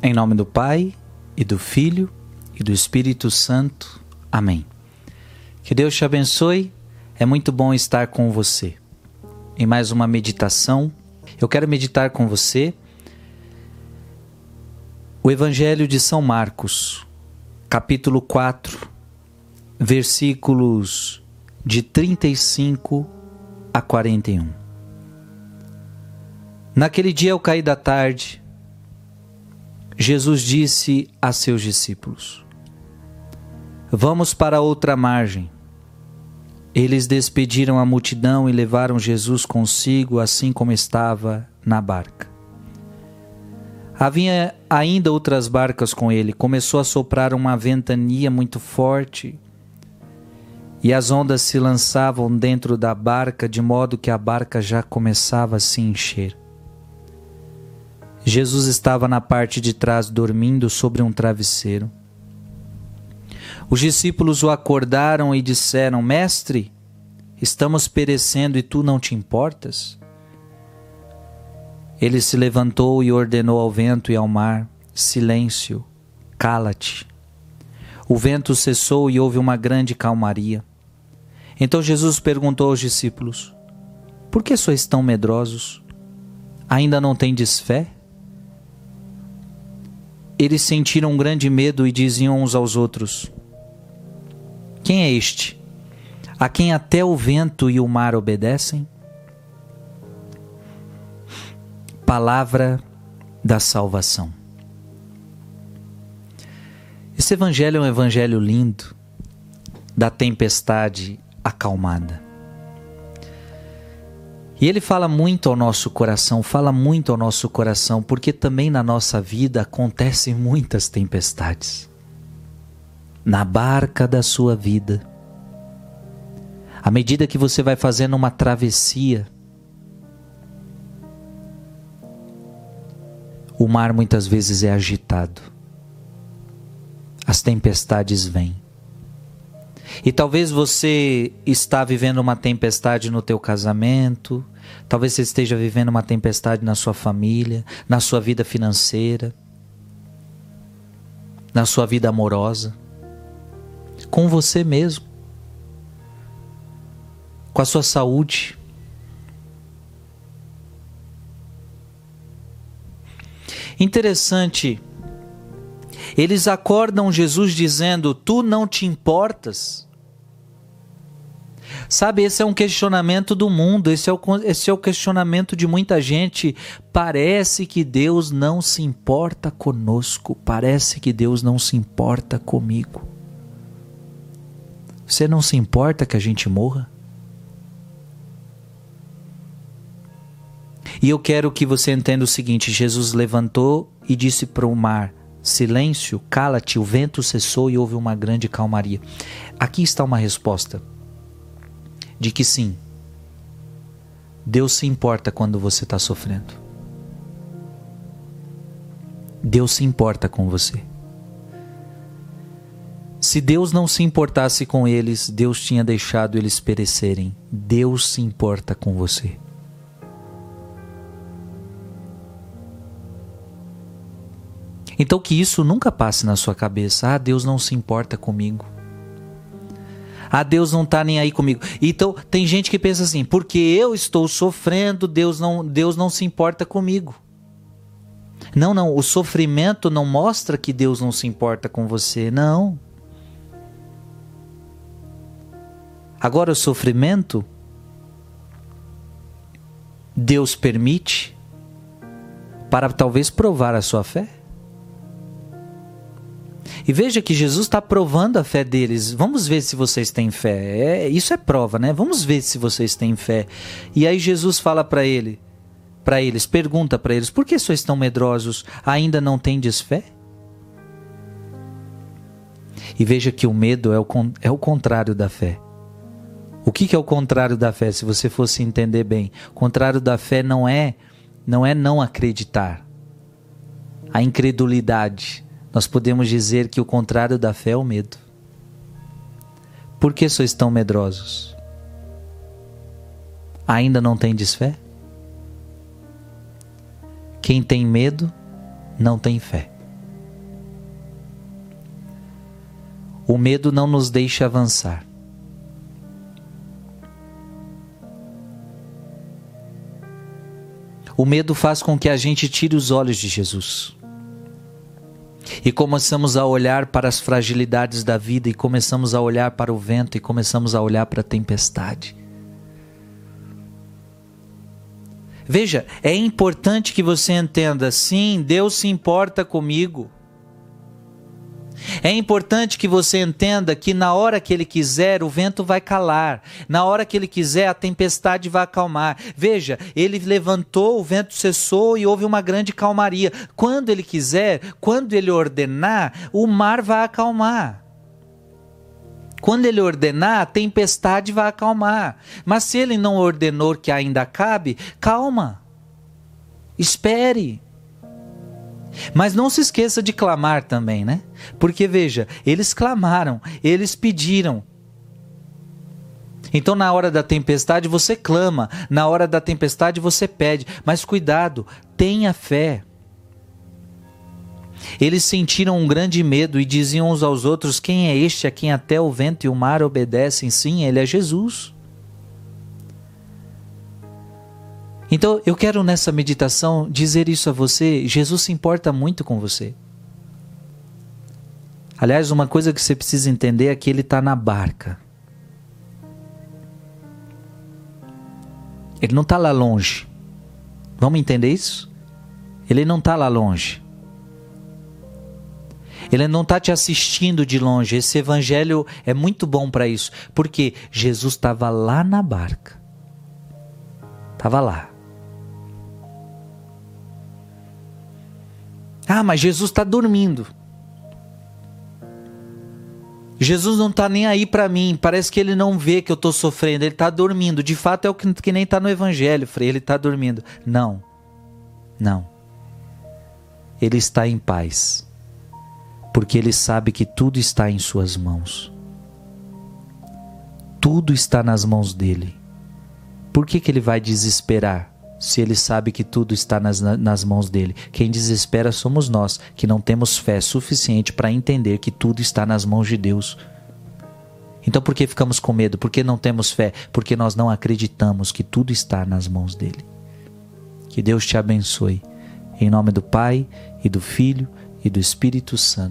Em nome do Pai, e do Filho, e do Espírito Santo. Amém. Que Deus te abençoe. É muito bom estar com você. Em mais uma meditação, eu quero meditar com você o Evangelho de São Marcos, capítulo 4, versículos de 35 a 41. Naquele dia, ao cair da tarde, Jesus disse a seus discípulos: Vamos para outra margem. Eles despediram a multidão e levaram Jesus consigo, assim como estava na barca. Havia ainda outras barcas com ele. Começou a soprar uma ventania muito forte e as ondas se lançavam dentro da barca, de modo que a barca já começava a se encher. Jesus estava na parte de trás dormindo sobre um travesseiro. Os discípulos o acordaram e disseram: Mestre, estamos perecendo e tu não te importas? Ele se levantou e ordenou ao vento e ao mar: Silêncio, cala-te. O vento cessou e houve uma grande calmaria. Então Jesus perguntou aos discípulos: Por que sois tão medrosos? Ainda não tendes fé? Eles sentiram um grande medo e diziam uns aos outros: Quem é este? A quem até o vento e o mar obedecem? Palavra da salvação. Esse evangelho é um evangelho lindo, da tempestade acalmada. E ele fala muito ao nosso coração, fala muito ao nosso coração, porque também na nossa vida acontecem muitas tempestades. Na barca da sua vida, à medida que você vai fazendo uma travessia, o mar muitas vezes é agitado, as tempestades vêm. E talvez você está vivendo uma tempestade no teu casamento, talvez você esteja vivendo uma tempestade na sua família, na sua vida financeira, na sua vida amorosa, com você mesmo, com a sua saúde. Interessante eles acordam Jesus dizendo: Tu não te importas. Sabe, esse é um questionamento do mundo, esse é, o, esse é o questionamento de muita gente. Parece que Deus não se importa conosco, parece que Deus não se importa comigo. Você não se importa que a gente morra? E eu quero que você entenda o seguinte: Jesus levantou e disse para o mar: Silêncio, cala-te, o vento cessou e houve uma grande calmaria. Aqui está uma resposta de que sim, Deus se importa quando você está sofrendo. Deus se importa com você. Se Deus não se importasse com eles, Deus tinha deixado eles perecerem. Deus se importa com você. Então que isso nunca passe na sua cabeça. Ah, Deus não se importa comigo. Ah, Deus não está nem aí comigo. Então tem gente que pensa assim: porque eu estou sofrendo, Deus não, Deus não se importa comigo. Não, não. O sofrimento não mostra que Deus não se importa com você. Não. Agora o sofrimento Deus permite para talvez provar a sua fé. E veja que Jesus está provando a fé deles. Vamos ver se vocês têm fé. É, isso é prova, né? Vamos ver se vocês têm fé. E aí Jesus fala para ele, para eles, pergunta para eles: por que sois tão medrosos? Ainda não tendes fé? E veja que o medo é o, é o contrário da fé. O que, que é o contrário da fé? Se você fosse entender bem, o contrário da fé não é não é não acreditar. A incredulidade nós podemos dizer que o contrário da fé é o medo. Por que sois tão medrosos? Ainda não tendes fé? Quem tem medo não tem fé. O medo não nos deixa avançar. O medo faz com que a gente tire os olhos de Jesus. E começamos a olhar para as fragilidades da vida, e começamos a olhar para o vento, e começamos a olhar para a tempestade. Veja, é importante que você entenda: sim, Deus se importa comigo. É importante que você entenda que na hora que ele quiser, o vento vai calar. Na hora que ele quiser, a tempestade vai acalmar. Veja, ele levantou, o vento cessou e houve uma grande calmaria. Quando ele quiser, quando ele ordenar, o mar vai acalmar. Quando ele ordenar, a tempestade vai acalmar. Mas se ele não ordenou que ainda acabe, calma. Espere. Mas não se esqueça de clamar também, né? Porque veja, eles clamaram, eles pediram. Então, na hora da tempestade, você clama, na hora da tempestade, você pede, mas cuidado, tenha fé. Eles sentiram um grande medo e diziam uns aos outros: Quem é este a quem até o vento e o mar obedecem? Sim, ele é Jesus. Então eu quero nessa meditação dizer isso a você: Jesus se importa muito com você. Aliás, uma coisa que você precisa entender é que ele está na barca. Ele não está lá longe. Vamos entender isso? Ele não está lá longe. Ele não está te assistindo de longe. Esse evangelho é muito bom para isso. Porque Jesus estava lá na barca. Estava lá. Ah, mas Jesus está dormindo. Jesus não está nem aí para mim. Parece que ele não vê que eu estou sofrendo. Ele está dormindo. De fato é o que, que nem está no Evangelho, Frei. Ele está dormindo. Não, não. Ele está em paz, porque ele sabe que tudo está em suas mãos. Tudo está nas mãos dele. Por que, que ele vai desesperar? Se ele sabe que tudo está nas, nas mãos dele. Quem desespera somos nós, que não temos fé suficiente para entender que tudo está nas mãos de Deus. Então por que ficamos com medo? Por que não temos fé? Porque nós não acreditamos que tudo está nas mãos dele. Que Deus te abençoe. Em nome do Pai, e do Filho, e do Espírito Santo.